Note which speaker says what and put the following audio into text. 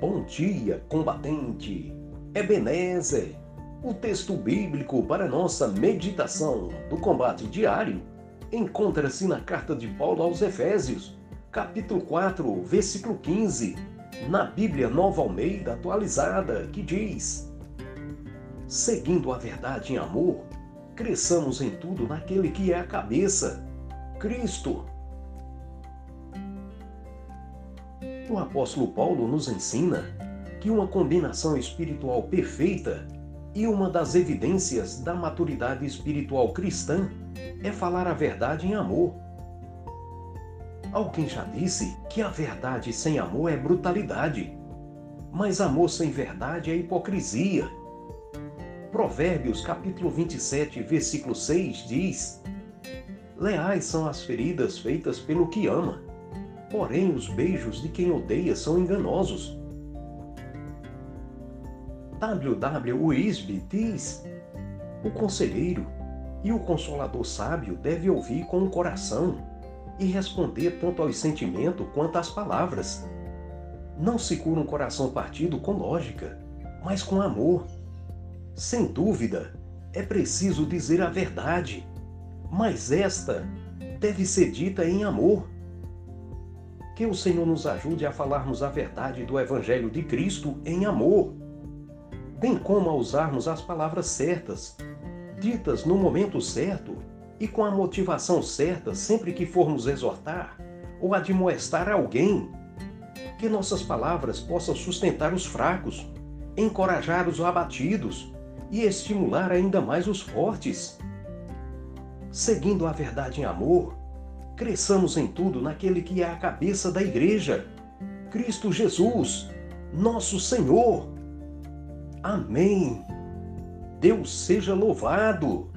Speaker 1: Bom dia, combatente! Ebenezer! O texto bíblico para nossa meditação do combate diário encontra-se na carta de Paulo aos Efésios, capítulo 4, versículo 15, na Bíblia Nova Almeida atualizada, que diz: Seguindo a verdade em amor, cresçamos em tudo naquele que é a cabeça, Cristo O apóstolo Paulo nos ensina que uma combinação espiritual perfeita e uma das evidências da maturidade espiritual cristã é falar a verdade em amor. Alguém já disse que a verdade sem amor é brutalidade, mas amor sem verdade é hipocrisia. Provérbios capítulo 27, versículo 6 diz: Leais são as feridas feitas pelo que ama Porém, os beijos de quem odeia são enganosos. W.W. Wisby diz: O conselheiro e o consolador sábio deve ouvir com o coração e responder tanto aos sentimentos quanto às palavras. Não se cura um coração partido com lógica, mas com amor. Sem dúvida, é preciso dizer a verdade, mas esta deve ser dita em amor. Que o Senhor nos ajude a falarmos a verdade do Evangelho de Cristo em amor, bem como a usarmos as palavras certas, ditas no momento certo e com a motivação certa sempre que formos exortar ou admoestar alguém. Que nossas palavras possam sustentar os fracos, encorajar os abatidos e estimular ainda mais os fortes. Seguindo a verdade em amor, cresçamos em tudo naquele que é a cabeça da igreja, Cristo Jesus, nosso Senhor. Amém. Deus seja louvado.